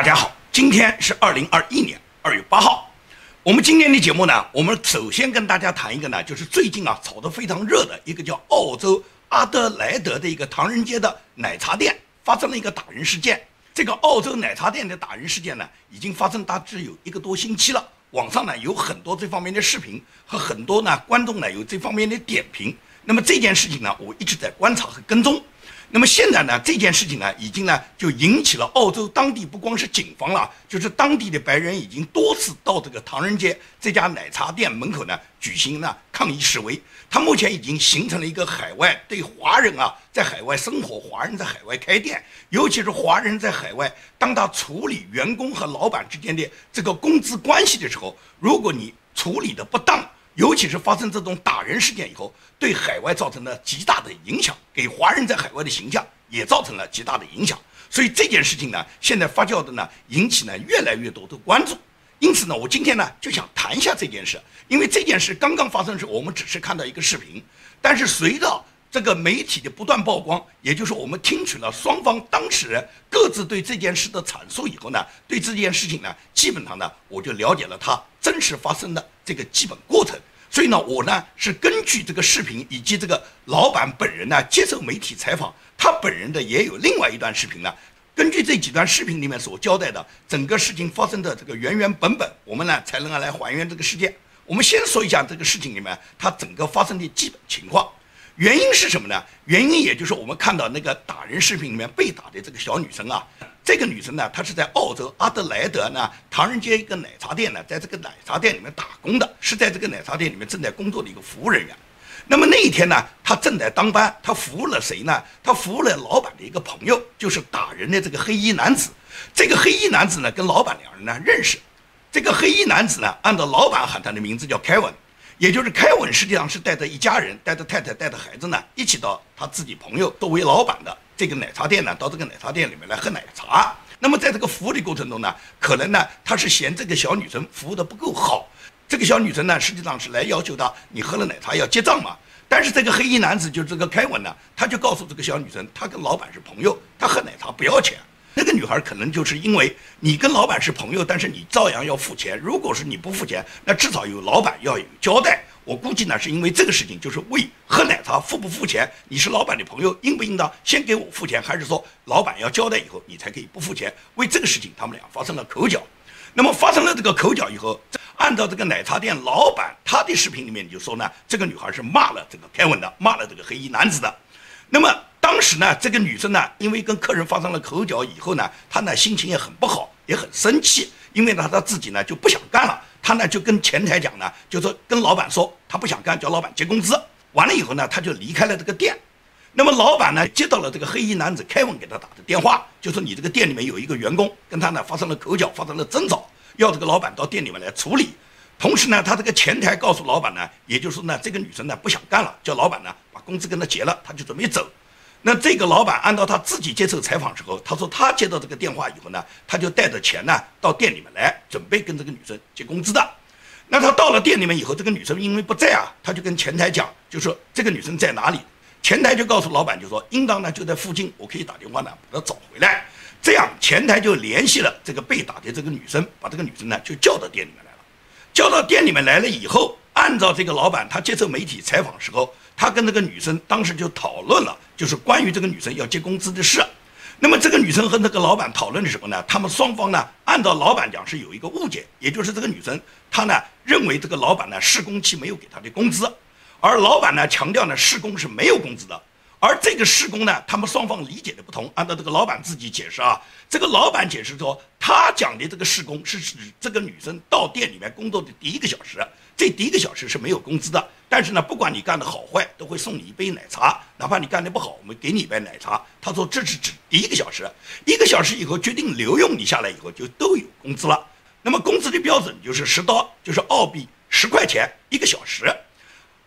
大家好，今天是二零二一年二月八号。我们今天的节目呢，我们首先跟大家谈一个呢，就是最近啊炒得非常热的一个叫澳洲阿德莱德的一个唐人街的奶茶店发生了一个打人事件。这个澳洲奶茶店的打人事件呢，已经发生大致有一个多星期了。网上呢有很多这方面的视频和很多呢观众呢有这方面的点评。那么这件事情呢，我一直在观察和跟踪。那么现在呢，这件事情呢，已经呢就引起了澳洲当地不光是警方了，就是当地的白人已经多次到这个唐人街这家奶茶店门口呢举行了抗议示威。他目前已经形成了一个海外对华人啊在海外生活、华人在海外开店，尤其是华人在海外，当他处理员工和老板之间的这个工资关系的时候，如果你处理的不当。尤其是发生这种打人事件以后，对海外造成了极大的影响，给华人在海外的形象也造成了极大的影响。所以这件事情呢，现在发酵的呢，引起呢越来越多的关注。因此呢，我今天呢就想谈一下这件事，因为这件事刚刚发生时，我们只是看到一个视频，但是随着这个媒体的不断曝光，也就是我们听取了双方当事人各自对这件事的阐述以后呢，对这件事情呢，基本上呢，我就了解了它真实发生的这个基本过程。所以呢，我呢是根据这个视频以及这个老板本人呢接受媒体采访，他本人的也有另外一段视频呢。根据这几段视频里面所交代的整个事情发生的这个原原本本，我们呢才能来还原这个事件。我们先说一下这个事情里面它整个发生的基本情况。原因是什么呢？原因也就是我们看到那个打人视频里面被打的这个小女生啊。这个女生呢，她是在澳洲阿德莱德呢唐人街一个奶茶店呢，在这个奶茶店里面打工的，是在这个奶茶店里面正在工作的一个服务人员。那么那一天呢，她正在当班，她服务了谁呢？她服务了老板的一个朋友，就是打人的这个黑衣男子。这个黑衣男子呢，跟老板两人呢认识。这个黑衣男子呢，按照老板喊他的名字叫凯文，也就是凯文实际上是带着一家人，带着太太，带着孩子呢，一起到他自己朋友作为老板的。这个奶茶店呢，到这个奶茶店里面来喝奶茶。那么在这个服务的过程中呢，可能呢，他是嫌这个小女生服务的不够好。这个小女生呢，实际上是来要求他，你喝了奶茶要结账嘛。但是这个黑衣男子就是这个凯文呢，他就告诉这个小女生，他跟老板是朋友，他喝奶茶不要钱。那个女孩可能就是因为你跟老板是朋友，但是你照样要付钱。如果是你不付钱，那至少有老板要有交代。我估计呢，是因为这个事情，就是为喝奶茶付不付钱，你是老板的朋友，应不应当先给我付钱，还是说老板要交代以后你才可以不付钱？为这个事情，他们俩发生了口角。那么发生了这个口角以后，按照这个奶茶店老板他的视频里面就说呢，这个女孩是骂了这个凯文的，骂了这个黑衣男子的。那么当时呢，这个女生呢，因为跟客人发生了口角以后呢，她呢心情也很不好，也很生气，因为呢他自己呢就不想干了。他呢就跟前台讲呢，就说跟老板说他不想干，叫老板结工资。完了以后呢，他就离开了这个店。那么老板呢接到了这个黑衣男子凯文给他打的电话，就说你这个店里面有一个员工跟他呢发生了口角，发生了争吵，要这个老板到店里面来处理。同时呢，他这个前台告诉老板呢，也就是说呢，这个女生呢不想干了，叫老板呢把工资跟他结了，他就准备走。那这个老板按照他自己接受采访时候，他说他接到这个电话以后呢，他就带着钱呢到店里面来，准备跟这个女生结工资的。那他到了店里面以后，这个女生因为不在啊，他就跟前台讲，就说这个女生在哪里。前台就告诉老板，就说应当呢就在附近，我可以打电话呢把她找回来。这样前台就联系了这个被打的这个女生，把这个女生呢就叫到店里面来了。叫到店里面来了以后，按照这个老板他接受媒体采访时候。他跟那个女生当时就讨论了，就是关于这个女生要结工资的事。那么这个女生和那个老板讨论的时候呢，他们双方呢，按照老板讲是有一个误解，也就是这个女生她呢认为这个老板呢试工期没有给她的工资，而老板呢强调呢试工是没有工资的。而这个施工呢，他们双方理解的不同。按照这个老板自己解释啊，这个老板解释说，他讲的这个施工是指这个女生到店里面工作的第一个小时，这第一个小时是没有工资的。但是呢，不管你干的好坏，都会送你一杯奶茶，哪怕你干的不好，我们给你一杯奶茶。他说这是指第一个小时，一个小时以后决定留用你下来以后就都有工资了。那么工资的标准就是十刀，就是澳币十块钱一个小时。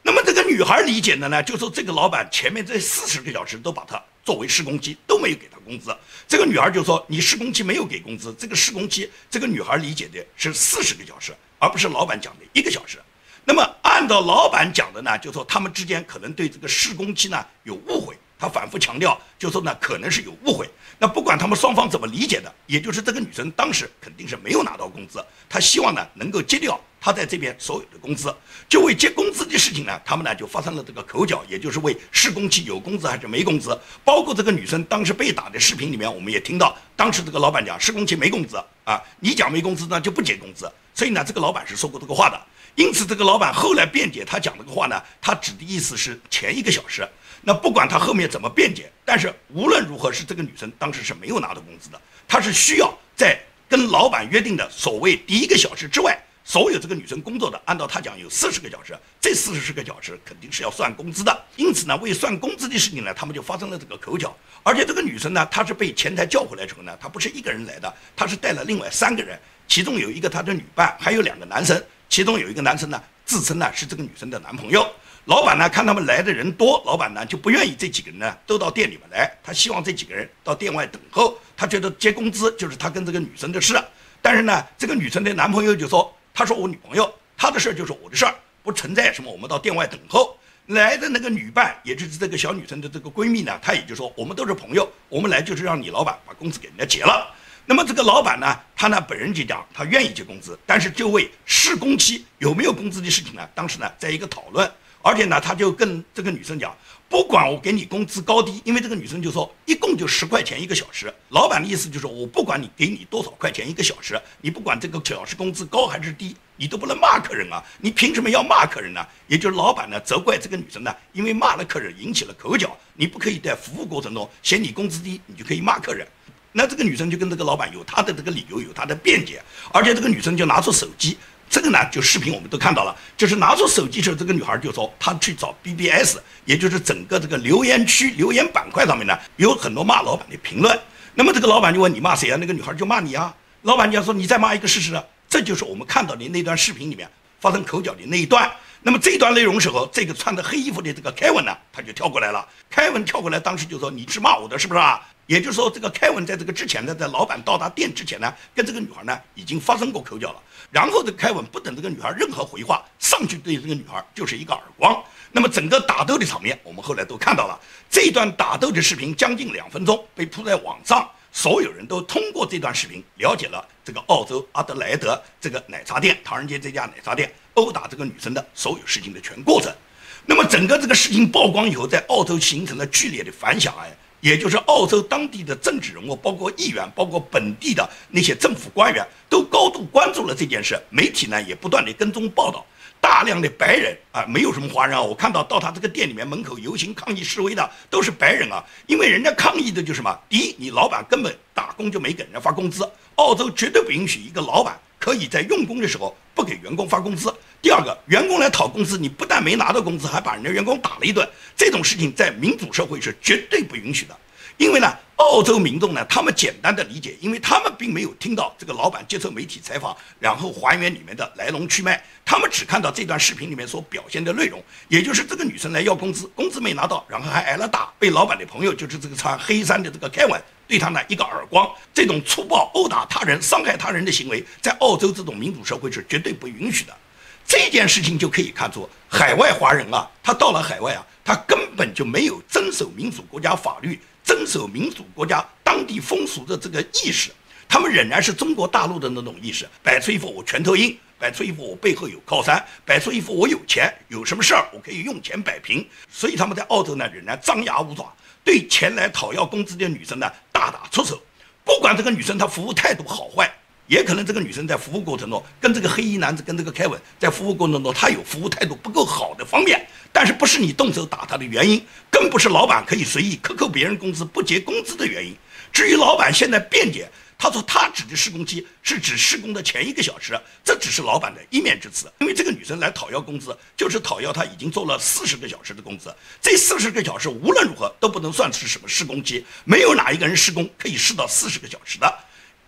那么这个女孩理解的呢，就说这个老板前面这四十个小时都把她作为试工期，都没有给她工资。这个女孩就说你试工期没有给工资，这个试工期，这个女孩理解的是四十个小时，而不是老板讲的一个小时。那么按照老板讲的呢，就说他们之间可能对这个试工期呢有误会。他反复强调，就说呢可能是有误会。那不管他们双方怎么理解的，也就是这个女生当时肯定是没有拿到工资，她希望呢能够结掉她在这边所有的工资。就为结工资的事情呢，他们呢就发生了这个口角，也就是为试工期有工资还是没工资。包括这个女生当时被打的视频里面，我们也听到，当时这个老板讲试工期没工资啊，你讲没工资那就不结工资。所以呢，这个老板是说过这个话的。因此，这个老板后来辩解，他讲这个话呢，他指的意思是前一个小时。那不管他后面怎么辩解，但是无论如何，是这个女生当时是没有拿到工资的。她是需要在跟老板约定的所谓第一个小时之外，所有这个女生工作的，按照他讲有四十个小时，这四十个小时肯定是要算工资的。因此呢，为算工资的事情呢，他们就发生了这个口角。而且这个女生呢，她是被前台叫回来之后呢，她不是一个人来的，她是带了另外三个人，其中有一个她的女伴，还有两个男生。其中有一个男生呢，自称呢是这个女生的男朋友。老板呢看他们来的人多，老板呢就不愿意这几个人呢都到店里面来，他希望这几个人到店外等候。他觉得结工资就是他跟这个女生的事。但是呢，这个女生的男朋友就说：“他说我女朋友，他的事儿就是我的事儿，不存在什么我们到店外等候。”来的那个女伴，也就是这个小女生的这个闺蜜呢，她也就说：“我们都是朋友，我们来就是让你老板把工资给人家结了。”那么这个老板呢，他呢本人就讲，他愿意结工资，但是就为试工期有没有工资的事情呢，当时呢在一个讨论，而且呢他就跟这个女生讲，不管我给你工资高低，因为这个女生就说一共就十块钱一个小时，老板的意思就是我不管你给你多少块钱一个小时，你不管这个小时工资高还是低，你都不能骂客人啊，你凭什么要骂客人呢？也就是老板呢责怪这个女生呢，因为骂了客人引起了口角，你不可以在服务过程中嫌你工资低，你就可以骂客人。那这个女生就跟这个老板有她的这个理由，有她的辩解，而且这个女生就拿出手机，这个呢就视频我们都看到了，就是拿出手机时候，这个女孩就说她去找 BBS，也就是整个这个留言区留言板块上面呢有很多骂老板的评论。那么这个老板就问你骂谁啊？那个女孩就骂你啊。老板就要说你再骂一个试试。这就是我们看到的那段视频里面发生口角的那一段。那么这段内容时候，这个穿着黑衣服的这个凯文呢，他就跳过来了。凯文跳过来，当时就说你是骂我的，是不是啊？也就是说，这个凯文在这个之前呢，在老板到达店之前呢，跟这个女孩呢已经发生过口角了。然后这凯文不等这个女孩任何回话，上去对这个女孩就是一个耳光。那么整个打斗的场面，我们后来都看到了。这段打斗的视频将近两分钟被铺在网上，所有人都通过这段视频了解了这个澳洲阿德莱德这个奶茶店唐人街这家奶茶店殴打这个女生的所有事情的全过程。那么整个这个事情曝光以后，在澳洲形成了剧烈的反响。哎。也就是澳洲当地的政治人物，包括议员，包括本地的那些政府官员，都高度关注了这件事。媒体呢也不断的跟踪报道，大量的白人啊，没有什么华人啊。我看到到他这个店里面门口游行抗议示威的都是白人啊，因为人家抗议的就是什么？第一，你老板根本打工就没给人家发工资，澳洲绝对不允许一个老板可以在用工的时候不给员工发工资。第二个，员工来讨工资，你不但没拿到工资，还把人家员工打了一顿，这种事情在民主社会是绝对不允许的。因为呢，澳洲民众呢，他们简单的理解，因为他们并没有听到这个老板接受媒体采访，然后还原里面的来龙去脉，他们只看到这段视频里面所表现的内容，也就是这个女生来要工资，工资没拿到，然后还挨了打，被老板的朋友，就是这个穿黑衫的这个凯文，对他呢一个耳光，这种粗暴殴打他人、伤害他人的行为，在澳洲这种民主社会是绝对不允许的。这件事情就可以看出，海外华人啊，他到了海外啊，他根本就没有遵守民主国家法律、遵守民主国家当地风俗的这个意识，他们仍然是中国大陆的那种意识，摆出一副我拳头硬，摆出一副我背后有靠山，摆出一副我有钱，有什么事儿我可以用钱摆平，所以他们在澳洲呢仍然张牙舞爪，对前来讨要工资的女生呢大打出手，不管这个女生她服务态度好坏。也可能这个女生在服务过程中，跟这个黑衣男子跟这个凯文在服务过程中，他有服务态度不够好的方面，但是不是你动手打他的原因，更不是老板可以随意克扣别人工资不结工资的原因。至于老板现在辩解，他说他指的施工期是指施工的前一个小时，这只是老板的一面之词。因为这个女生来讨要工资，就是讨要她已经做了四十个小时的工资，这四十个小时无论如何都不能算是什么施工期，没有哪一个人施工可以施到四十个小时的。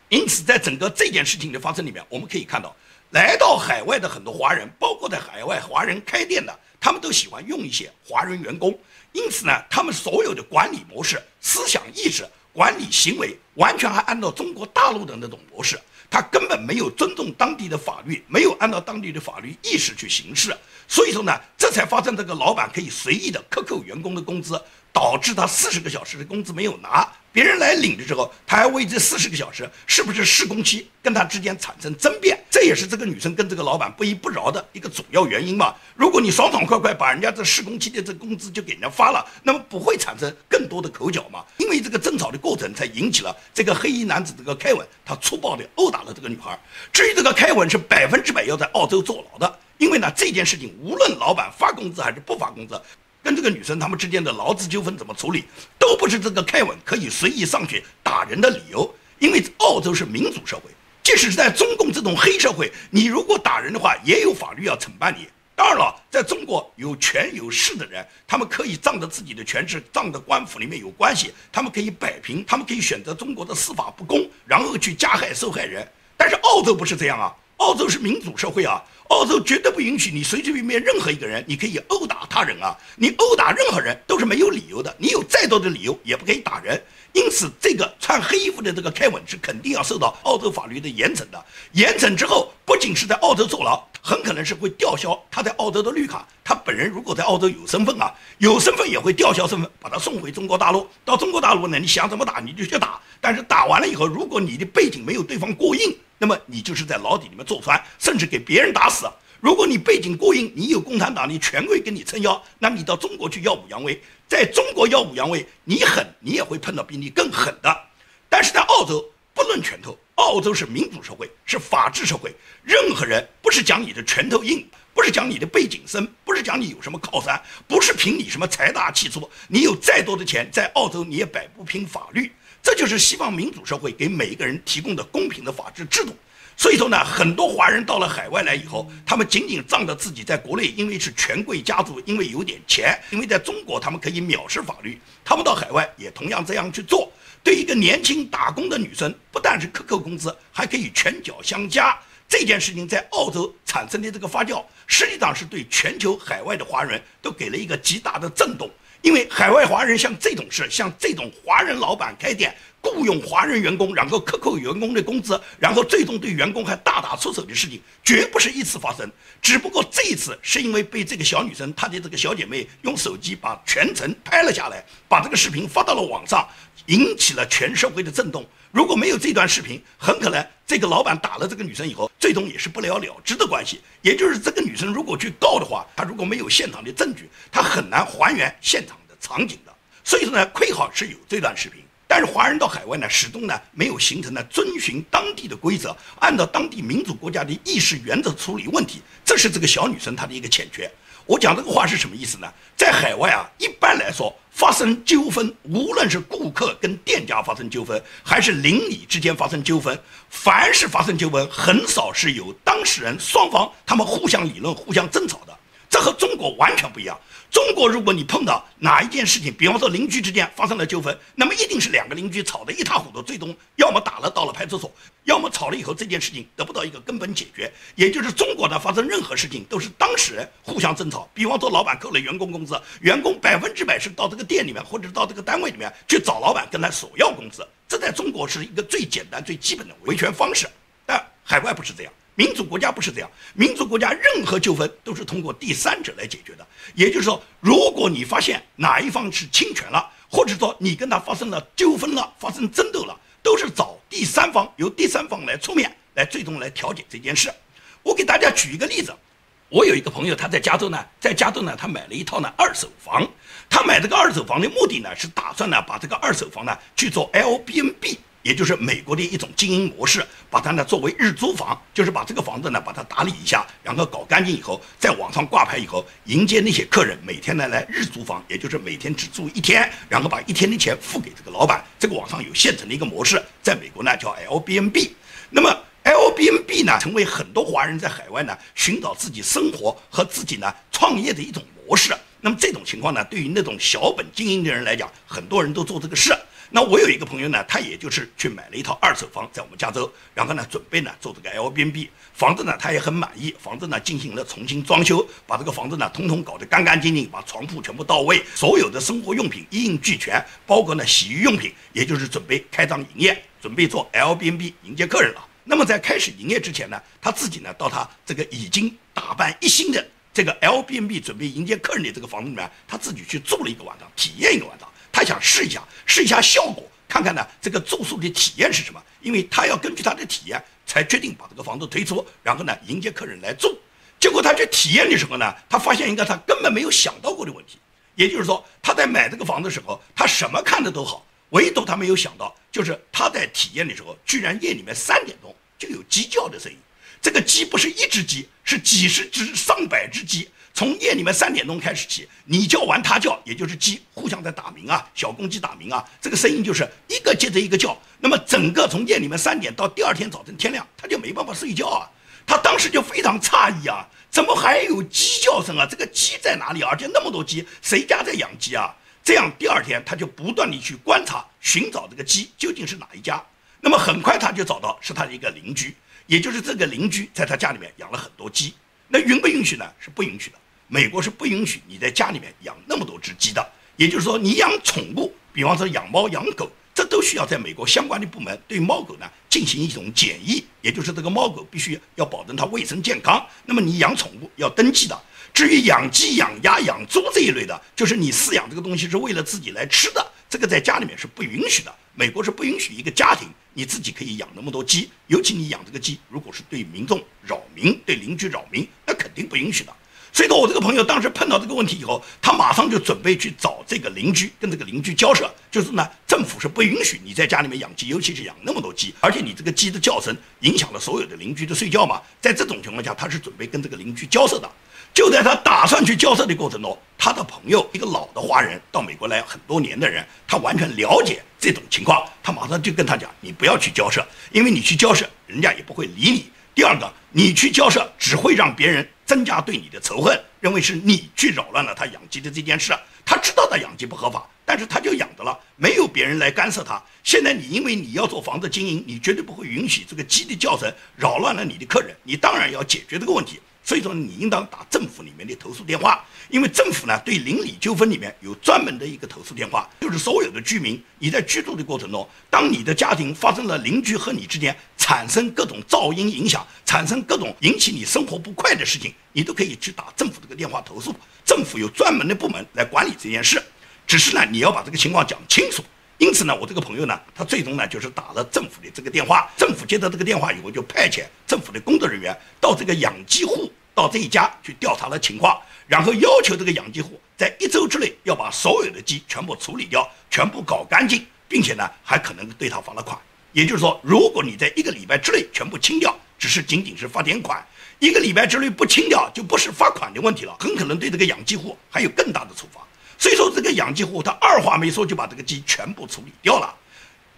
因此，在整个这件事情的发生里面，我们可以看到，来到海外的很多华人，包括在海外华人开店的，他们都喜欢用一些华人员工。因此呢，他们所有的管理模式、思想意识、管理行为，完全还按照中国大陆的那种模式。他根本没有尊重当地的法律，没有按照当地的法律意识去行事，所以说呢，这才发生这个老板可以随意的克扣员工的工资，导致他四十个小时的工资没有拿。别人来领的时候，他还为这四十个小时是不是试工期跟他之间产生争辩，这也是这个女生跟这个老板不依不饶的一个主要原因嘛。如果你爽爽快快把人家这试工期的这工资就给人家发了，那么不会产生更多的口角嘛？因为这个争吵的过程才引起了这个黑衣男子这个凯文，他粗暴的殴打了这个女孩。至于这个凯文是百分之百要在澳洲坐牢的，因为呢这件事情无论老板发工资还是不发工资。跟这个女生他们之间的劳资纠纷怎么处理，都不是这个凯文可以随意上去打人的理由。因为澳洲是民主社会，即使是在中共这种黑社会，你如果打人的话，也有法律要惩办你。当然了，在中国有权有势的人，他们可以仗着自己的权势，仗着官府里面有关系，他们可以摆平，他们可以选择中国的司法不公，然后去加害受害人。但是澳洲不是这样啊，澳洲是民主社会啊。澳洲绝对不允许你随随便便任何一个人，你可以殴打他人啊！你殴打任何人都是没有理由的，你有再多的理由也不可以打人。因此，这个穿黑衣服的这个凯文是肯定要受到澳洲法律的严惩的。严惩之后，不仅是在澳洲坐牢，很可能是会吊销他在澳洲的绿卡。他本人如果在澳洲有身份啊，有身份也会吊销身份，把他送回中国大陆。到中国大陆呢，你想怎么打你就去打。但是打完了以后，如果你的背景没有对方过硬，那么你就是在牢底里面坐穿，甚至给别人打死。如果你背景过硬，你有共产党的权贵给你撑腰，那你到中国去耀武扬威，在中国耀武扬威，你狠，你也会碰到比你更狠的。但是在澳洲，不论拳头，澳洲是民主社会，是法治社会，任何人不是讲你的拳头硬，不是讲你的背景深，不是讲你有什么靠山，不是凭你什么财大气粗，你有再多的钱，在澳洲你也摆不平法律。这就是西方民主社会给每一个人提供的公平的法治制度。所以说呢，很多华人到了海外来以后，他们仅仅仗着自己在国内因为是权贵家族，因为有点钱，因为在中国他们可以藐视法律，他们到海外也同样这样去做。对一个年轻打工的女生，不但是克扣工资，还可以拳脚相加。这件事情在澳洲产生的这个发酵，实际上是对全球海外的华人都给了一个极大的震动。因为海外华人像这种事，像这种华人老板开店雇佣华人员工，然后克扣员工的工资，然后最终对员工还大打出手的事情，绝不是一次发生。只不过这一次是因为被这个小女生她的这个小姐妹用手机把全程拍了下来，把这个视频发到了网上，引起了全社会的震动。如果没有这段视频，很可能这个老板打了这个女生以后，最终也是不了了之的关系。也就是这个女生如果去告的话，她如果没有现场的证据，她很难还原现场的。场景的，所以说呢，亏好是有这段视频，但是华人到海外呢，始终呢没有形成呢遵循当地的规则，按照当地民主国家的议事原则处理问题，这是这个小女生她的一个欠缺。我讲这个话是什么意思呢？在海外啊，一般来说发生纠纷，无论是顾客跟店家发生纠纷，还是邻里之间发生纠纷，凡是发生纠纷，很少是由当事人双方他们互相理论、互相争吵的，这和中国完全不一样。中国，如果你碰到哪一件事情，比方说邻居之间发生了纠纷，那么一定是两个邻居吵得一塌糊涂，最终要么打了到了派出所，要么吵了以后这件事情得不到一个根本解决。也就是中国呢，发生任何事情都是当事人互相争吵。比方说老板扣了员工工资，员工百分之百是到这个店里面或者到这个单位里面去找老板跟他索要工资，这在中国是一个最简单最基本的维权方式。但海外不是这样。民主国家不是这样，民主国家任何纠纷都是通过第三者来解决的。也就是说，如果你发现哪一方是侵权了，或者说你跟他发生了纠纷了、发生争斗了，都是找第三方，由第三方来出面，来最终来调解这件事。我给大家举一个例子，我有一个朋友，他在加州呢，在加州呢，他买了一套呢二手房，他买这个二手房的目的呢，是打算呢把这个二手房呢去做 L B N B。也就是美国的一种经营模式，把它呢作为日租房，就是把这个房子呢把它打理一下，然后搞干净以后，在网上挂牌以后，迎接那些客人每天呢来日租房，也就是每天只住一天，然后把一天的钱付给这个老板。这个网上有现成的一个模式，在美国呢叫 L B N B。那么 L B N B 呢成为很多华人在海外呢寻找自己生活和自己呢创业的一种模式。那么这种情况呢，对于那种小本经营的人来讲，很多人都做这个事。那我有一个朋友呢，他也就是去买了一套二手房，在我们加州，然后呢，准备呢做这个 Airbnb 房子呢，他也很满意，房子呢进行了重新装修，把这个房子呢通通搞得干干净净，把床铺全部到位，所有的生活用品一应俱全，包括呢洗浴用品，也就是准备开张营业，准备做 Airbnb 迎接客人了。那么在开始营业之前呢，他自己呢到他这个已经打扮一新的这个 L B N B 准备迎接客人的这个房子里面，他自己去住了一个晚上，体验一个晚上，他想试一下，试一下效果，看看呢这个住宿的体验是什么，因为他要根据他的体验才决定把这个房子推出，然后呢迎接客人来住。结果他去体验的时候呢，他发现一个他根本没有想到过的问题，也就是说他在买这个房子的时候，他什么看的都好。唯独他没有想到，就是他在体验的时候，居然夜里面三点钟就有鸡叫的声音。这个鸡不是一只鸡，是几十只、上百只鸡。从夜里面三点钟开始起，你叫完他叫，也就是鸡互相在打鸣啊，小公鸡打鸣啊，这个声音就是一个接着一个叫。那么整个从夜里面三点到第二天早晨天亮，他就没办法睡觉啊。他当时就非常诧异啊，怎么还有鸡叫声啊？这个鸡在哪里？而且那么多鸡，谁家在养鸡啊？这样，第二天他就不断地去观察、寻找这个鸡究竟是哪一家。那么很快他就找到是他的一个邻居，也就是这个邻居在他家里面养了很多鸡。那允不允许呢？是不允许的。美国是不允许你在家里面养那么多只鸡的。也就是说，你养宠物，比方说养猫、养狗，这都需要在美国相关的部门对猫狗呢进行一种检疫，也就是这个猫狗必须要保证它卫生健康。那么你养宠物要登记的。至于养鸡、养鸭、养猪这一类的，就是你饲养这个东西是为了自己来吃的，这个在家里面是不允许的。美国是不允许一个家庭你自己可以养那么多鸡，尤其你养这个鸡，如果是对民众扰民、对邻居扰民，那肯定不允许的。所以说我这个朋友当时碰到这个问题以后，他马上就准备去找这个邻居，跟这个邻居交涉，就是呢，政府是不允许你在家里面养鸡，尤其是养那么多鸡，而且你这个鸡的叫声影响了所有的邻居的睡觉嘛。在这种情况下，他是准备跟这个邻居交涉的。就在他打算去交涉的过程中，他的朋友一个老的华人到美国来很多年的人，他完全了解这种情况，他马上就跟他讲：“你不要去交涉，因为你去交涉，人家也不会理你。第二个，你去交涉只会让别人增加对你的仇恨，认为是你去扰乱了他养鸡的这件事。他知道他养鸡不合法，但是他就养着了，没有别人来干涉他。现在你因为你要做房子经营，你绝对不会允许这个鸡的叫声扰乱了你的客人，你当然要解决这个问题。”所以说，你应当打政府里面的投诉电话，因为政府呢对邻里纠纷里面有专门的一个投诉电话，就是所有的居民，你在居住的过程中，当你的家庭发生了邻居和你之间产生各种噪音影响，产生各种引起你生活不快的事情，你都可以去打政府这个电话投诉，政府有专门的部门来管理这件事，只是呢你要把这个情况讲清楚。因此呢，我这个朋友呢，他最终呢就是打了政府的这个电话，政府接到这个电话以后，就派遣政府的工作人员到这个养鸡户到这一家去调查了情况，然后要求这个养鸡户在一周之内要把所有的鸡全部处理掉，全部搞干净，并且呢还可能对他罚了款。也就是说，如果你在一个礼拜之内全部清掉，只是仅仅是罚点款；一个礼拜之内不清掉，就不是罚款的问题了，很可能对这个养鸡户还有更大的处罚。所以说，这个养鸡户他二话没说就把这个鸡全部处理掉了。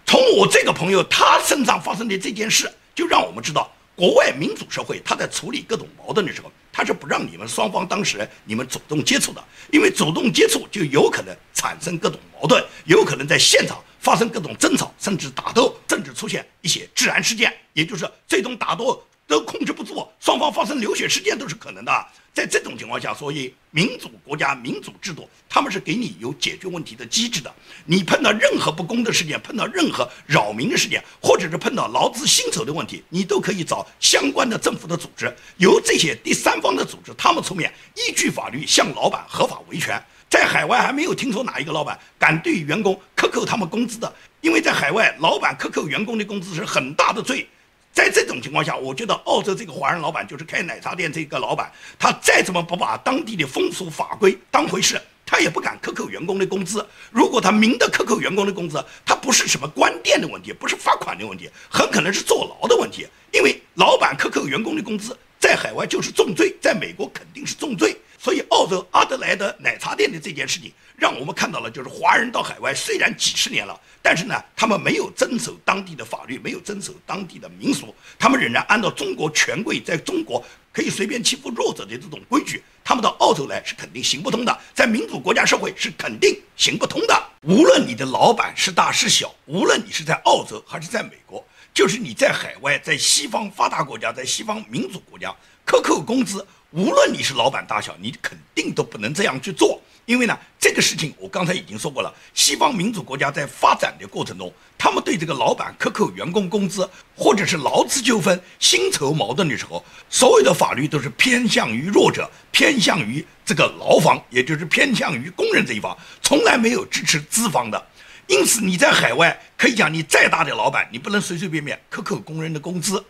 从我这个朋友他身上发生的这件事，就让我们知道，国外民主社会他在处理各种矛盾的时候，他是不让你们双方当事人你们主动接触的，因为主动接触就有可能产生各种矛盾，有可能在现场发生各种争吵，甚至打斗，甚至出现一些治安事件，也就是最终打斗都控制不住，双方发生流血事件都是可能的。在这种情况下，所以民主国家、民主制度，他们是给你有解决问题的机制的。你碰到任何不公的事件，碰到任何扰民的事件，或者是碰到劳资薪酬的问题，你都可以找相关的政府的组织，由这些第三方的组织，他们出面依据法律向老板合法维权。在海外还没有听说哪一个老板敢对员工克扣他们工资的，因为在海外，老板克扣员工的工资是很大的罪。在这种情况下，我觉得澳洲这个华人老板就是开奶茶店这个老板，他再怎么不把当地的风俗法规当回事，他也不敢克扣员工的工资。如果他明的克扣员工的工资，他不是什么关店的问题，不是罚款的问题，很可能是坐牢的问题。因为老板克扣员工的工资，在海外就是重罪，在美国肯定是重罪。所以，澳洲阿德莱德奶茶店的这件事情，让我们看到了，就是华人到海外虽然几十年了，但是呢，他们没有遵守当地的法律，没有遵守当地的民俗，他们仍然按照中国权贵在中国可以随便欺负弱者的这种规矩，他们到澳洲来是肯定行不通的，在民主国家社会是肯定行不通的。无论你的老板是大是小，无论你是在澳洲还是在美国，就是你在海外，在西方发达国家，在西方民主国家克扣工资。无论你是老板大小，你肯定都不能这样去做。因为呢，这个事情我刚才已经说过了，西方民主国家在发展的过程中，他们对这个老板克扣员工工资，或者是劳资纠纷、薪酬矛盾的时候，所有的法律都是偏向于弱者，偏向于这个劳方，也就是偏向于工人这一方，从来没有支持资方的。因此，你在海外可以讲，你再大的老板，你不能随随便便克扣工人的工资。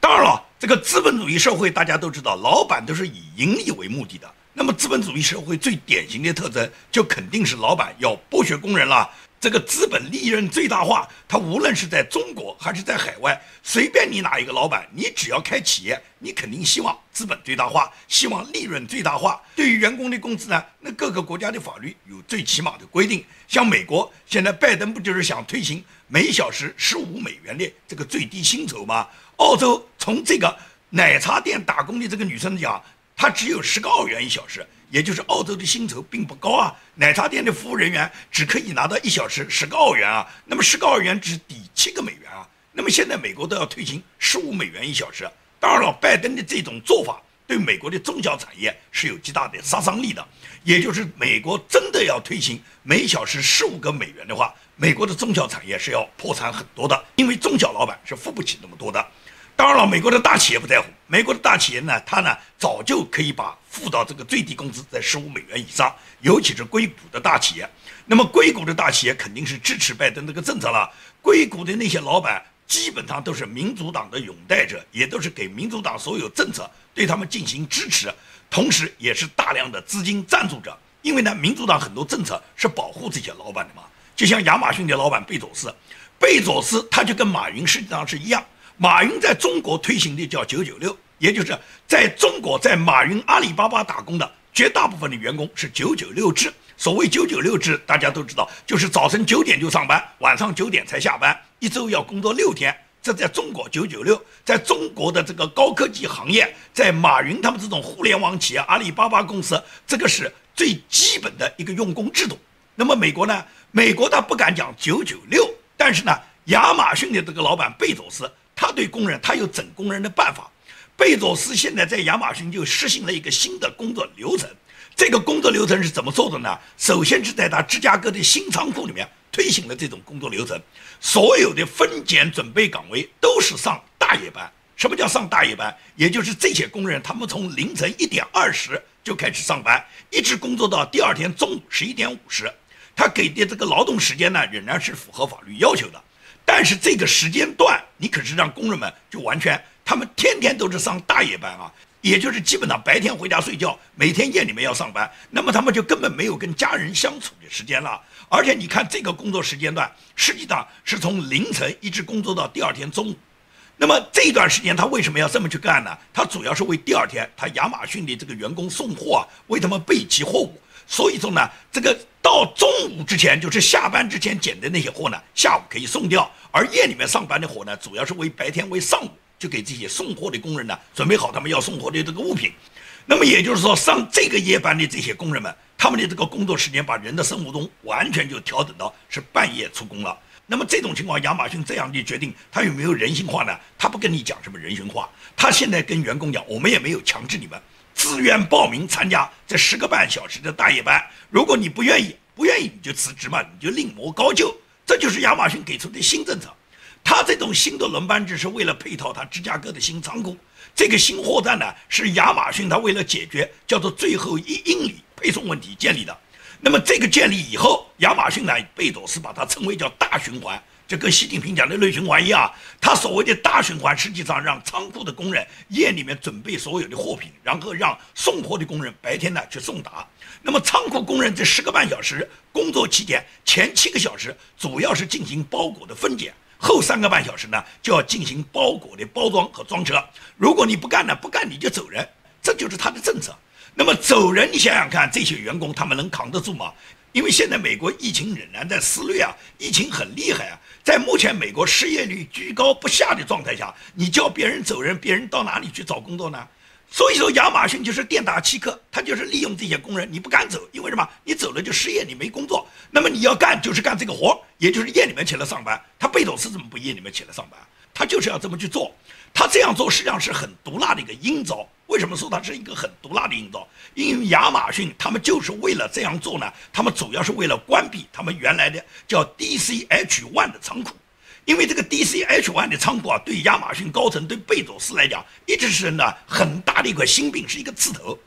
当然了，这个资本主义社会大家都知道，老板都是以盈利为目的的。那么，资本主义社会最典型的特征，就肯定是老板要剥削工人了。这个资本利润最大化，他无论是在中国还是在海外，随便你哪一个老板，你只要开企业，你肯定希望资本最大化，希望利润最大化。对于员工的工资呢，那各个国家的法律有最起码的规定。像美国现在拜登不就是想推行每小时十五美元的这个最低薪酬吗？澳洲从这个奶茶店打工的这个女生讲，她只有十个澳元一小时。也就是澳洲的薪酬并不高啊，奶茶店的服务人员只可以拿到一小时十个澳元啊，那么十个澳元只抵七个美元啊。那么现在美国都要推行十五美元一小时，当然了，拜登的这种做法对美国的中小产业是有极大的杀伤力的。也就是美国真的要推行每小时十五个美元的话，美国的中小产业是要破产很多的，因为中小老板是付不起那么多的。当然了，美国的大企业不在乎。美国的大企业呢，它呢早就可以把付到这个最低工资在十五美元以上，尤其是硅谷的大企业。那么硅谷的大企业肯定是支持拜登这个政策了。硅谷的那些老板基本上都是民主党的拥戴者，也都是给民主党所有政策对他们进行支持，同时也是大量的资金赞助者。因为呢，民主党很多政策是保护这些老板的嘛。就像亚马逊的老板贝佐斯，贝佐斯他就跟马云实际上是一样。马云在中国推行的叫“九九六”，也就是在中国在马云阿里巴巴打工的绝大部分的员工是“九九六”制。所谓“九九六”制，大家都知道，就是早晨九点就上班，晚上九点才下班，一周要工作六天。这在中国“九九六”在中国的这个高科技行业，在马云他们这种互联网企业、阿里巴巴公司，这个是最基本的一个用工制度。那么美国呢？美国他不敢讲“九九六”，但是呢，亚马逊的这个老板贝佐斯。他对工人，他有整工人的办法。贝佐斯现在在亚马逊就实行了一个新的工作流程。这个工作流程是怎么做的呢？首先是在他芝加哥的新仓库里面推行了这种工作流程。所有的分拣准备岗位都是上大夜班。什么叫上大夜班？也就是这些工人，他们从凌晨一点二十就开始上班，一直工作到第二天中午十一点五十。他给的这个劳动时间呢，仍然是符合法律要求的。但是这个时间段，你可是让工人们就完全，他们天天都是上大夜班啊，也就是基本上白天回家睡觉，每天夜里面要上班，那么他们就根本没有跟家人相处的时间了。而且你看这个工作时间段，实际上是从凌晨一直工作到第二天中午。那么这段时间他为什么要这么去干呢？他主要是为第二天他亚马逊的这个员工送货，为他们备齐货物。所以说呢，这个到中午之前，就是下班之前捡的那些货呢，下午可以送掉；而夜里面上班的货呢，主要是为白天为上午就给这些送货的工人呢准备好他们要送货的这个物品。那么也就是说，上这个夜班的这些工人们，他们的这个工作时间把人的生物钟完全就调整到是半夜出工了。那么这种情况，亚马逊这样的决定，他有没有人性化呢？他不跟你讲什么人性化，他现在跟员工讲，我们也没有强制你们。自愿报名参加这十个半小时的大夜班，如果你不愿意，不愿意你就辞职嘛，你就另谋高就。这就是亚马逊给出的新政策。他这种新的轮班制是为了配套他芝加哥的新仓库。这个新货站呢，是亚马逊他为了解决叫做最后一英里配送问题建立的。那么这个建立以后，亚马逊呢，贝佐斯把它称为叫大循环。就跟习近平讲的内循环一样，他所谓的大循环，实际上让仓库的工人夜里面准备所有的货品，然后让送货的工人白天呢去送达。那么？仓库工人这十个半小时工作期间，前七个小时主要是进行包裹的分拣，后三个半小时呢就要进行包裹的包装和装车。如果你不干呢，不干你就走人，这就是他的政策。那么？走人，你想想看，这些员工他们能扛得住吗？因为现在美国疫情仍然在肆虐啊，疫情很厉害啊。在目前美国失业率居高不下的状态下，你叫别人走人，别人到哪里去找工作呢？所以说，亚马逊就是店大欺客，他就是利用这些工人，你不敢走，因为什么？你走了就失业，你没工作。那么你要干就是干这个活，也就是夜里面起来上班。他贝佐斯怎么不夜里面起来上班？他就是要这么去做。他这样做实际上是很毒辣的一个阴招。为什么说它是一个很毒辣的阴招？因为亚马逊他们就是为了这样做呢，他们主要是为了关闭他们原来的叫 DCH One 的仓库。因为这个 DCH One 的仓库啊，对亚马逊高层、对贝佐斯来讲，一直是呢很大的一块心病，是一个刺头。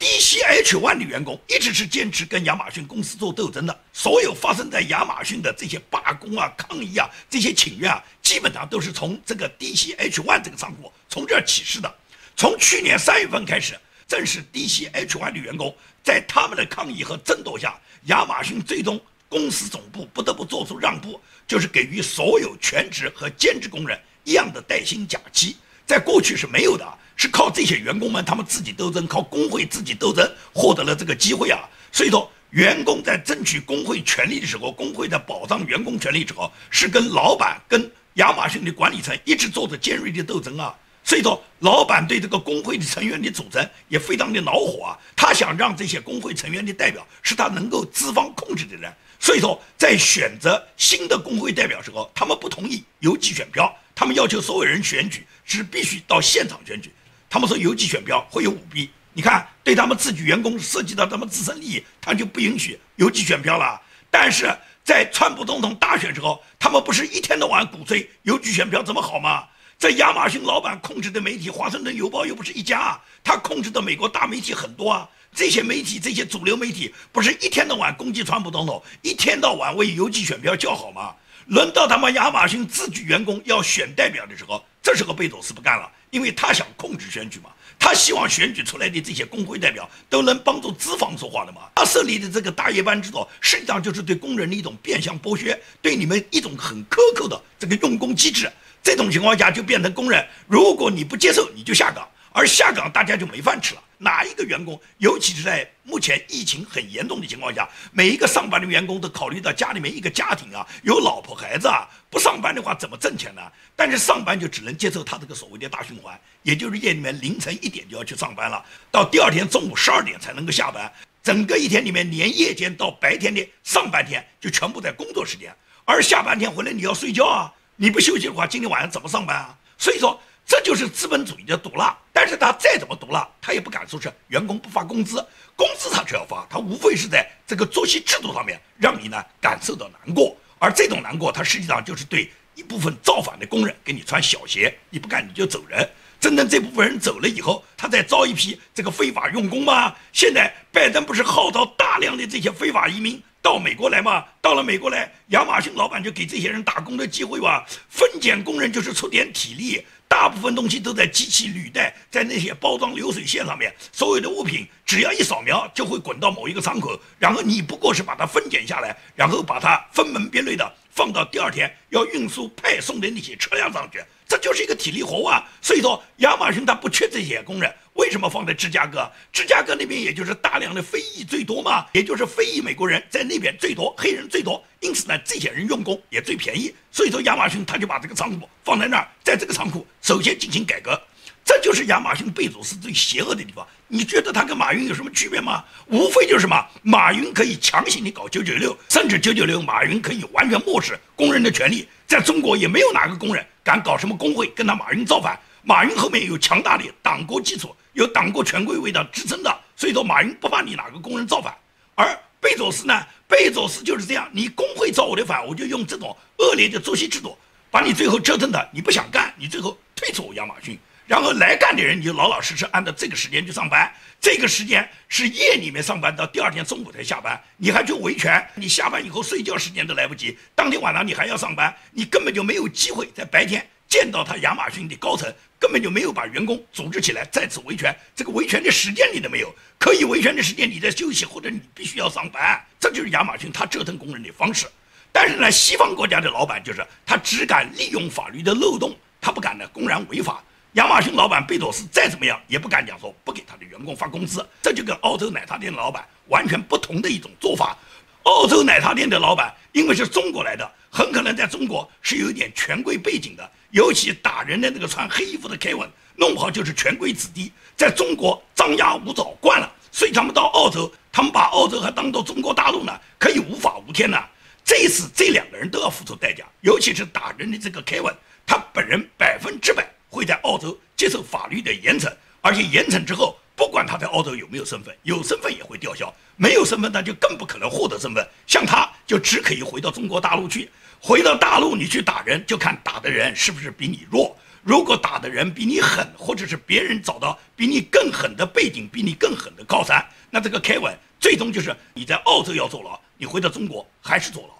DCH One 的员工一直是坚持跟亚马逊公司做斗争的。所有发生在亚马逊的这些罢工啊、抗议啊、这些请愿啊，基本上都是从这个 DCH One 这个仓库从这儿起势的。从去年三月份开始，正是 DCHY 的员工在他们的抗议和争夺下，亚马逊最终公司总部不得不做出让步。就是给予所有全职和兼职工人一样的带薪假期，在过去是没有的，是靠这些员工们他们自己斗争，靠工会自己斗争获得了这个机会啊。所以说，员工在争取工会权利的时候，工会在保障员工权利时候，是跟老板、跟亚马逊的管理层一直做着尖锐的斗争啊。所以说，老板对这个工会的成员的组成也非常的恼火啊，他想让这些工会成员的代表是他能够资方控制的人。所以说，在选择新的工会代表时候，他们不同意邮寄选票，他们要求所有人选举是必须到现场选举。他们说邮寄选票会有舞弊，你看对他们自己员工涉及到他们自身利益，他就不允许邮寄选票了。但是在川普总统大选时候，他们不是一天到晚鼓吹邮寄选票怎么好吗？在亚马逊老板控制的媒体《华盛顿邮报》又不是一家，他控制的美国大媒体很多啊。这些媒体，这些主流媒体，不是一天到晚攻击川普总统，一天到晚为邮寄选票叫好吗？轮到他们亚马逊自己员工要选代表的时候，这时候贝佐斯不干了，因为他想控制选举嘛，他希望选举出来的这些工会代表都能帮助资方说话的嘛。他设立的这个大夜班制度，实际上就是对工人的一种变相剥削，对你们一种很苛刻的这个用工机制。这种情况下就变成工人，如果你不接受，你就下岗，而下岗大家就没饭吃了。哪一个员工，尤其是在目前疫情很严重的情况下，每一个上班的员工都考虑到家里面一个家庭啊，有老婆孩子啊，不上班的话怎么挣钱呢？但是上班就只能接受他这个所谓的大循环，也就是夜里面凌晨一点就要去上班了，到第二天中午十二点才能够下班，整个一天里面连夜间到白天的上半天就全部在工作时间，而下半天回来你要睡觉啊。你不休息的话，今天晚上怎么上班啊？所以说，这就是资本主义的毒辣。但是他再怎么毒辣，他也不敢说是员工不发工资，工资他只要发，他无非是在这个作息制度上面让你呢感受到难过。而这种难过，他实际上就是对一部分造反的工人给你穿小鞋，你不干你就走人。真正这部分人走了以后，他再招一批这个非法用工吗？现在拜登不是号召大量的这些非法移民？到美国来嘛，到了美国来，亚马逊老板就给这些人打工的机会吧。分拣工人就是出点体力，大部分东西都在机器履带，在那些包装流水线上面，所有的物品只要一扫描就会滚到某一个仓口，然后你不过是把它分拣下来，然后把它分门别类的放到第二天要运输派送的那些车辆上去，这就是一个体力活啊。所以说，亚马逊它不缺这些工人。为什么放在芝加哥？芝加哥那边也就是大量的非裔最多嘛，也就是非裔美国人在那边最多，黑人最多，因此呢，这些人用工也最便宜。所以说，亚马逊他就把这个仓库放在那儿，在这个仓库首先进行改革，这就是亚马逊贝佐斯最邪恶的地方。你觉得他跟马云有什么区别吗？无非就是什么，马云可以强行的搞九九六，甚至九九六，马云可以完全漠视工人的权利。在中国也没有哪个工人敢搞什么工会跟他马云造反。马云后面有强大的党国基础。有党国权贵为他支撑的，所以说马云不怕你哪个工人造反，而贝佐斯呢？贝佐斯就是这样，你工会造我的反，我就用这种恶劣的作息制度，把你最后折腾的，你不想干，你最后退出亚马逊，然后来干的人你就老老实实按照这个时间去上班，这个时间是夜里面上班，到第二天中午才下班，你还去维权，你下班以后睡觉时间都来不及，当天晚上你还要上班，你根本就没有机会在白天。见到他亚马逊的高层根本就没有把员工组织起来再次维权，这个维权的时间你都没有，可以维权的时间你在休息或者你必须要上班，这就是亚马逊他折腾工人的方式。但是呢，西方国家的老板就是他只敢利用法律的漏洞，他不敢呢公然违法。亚马逊老板贝佐斯再怎么样也不敢讲说不给他的员工发工资，这就跟澳洲奶茶店的老板完全不同的一种做法。澳洲奶茶店的老板因为是中国来的，很可能在中国是有一点权贵背景的。尤其打人的那个穿黑衣服的 Kevin，弄不好就是权贵子弟，在中国张牙舞爪惯了，所以他们到澳洲，他们把澳洲还当做中国大陆呢，可以无法无天呢。这次这两个人都要付出代价，尤其是打人的这个 Kevin，他本人百分之百会在澳洲接受法律的严惩，而且严惩之后，不管他在澳洲有没有身份，有身份也会吊销，没有身份那就更不可能获得身份。像他就只可以回到中国大陆去，回到大陆你去打人，就看打的人是不是比你弱。如果打的人比你狠，或者是别人找到比你更狠的背景，比你更狠的靠山，那这个凯文最终就是你在澳洲要坐牢，你回到中国还是坐牢。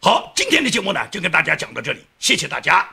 好，今天的节目呢就跟大家讲到这里，谢谢大家。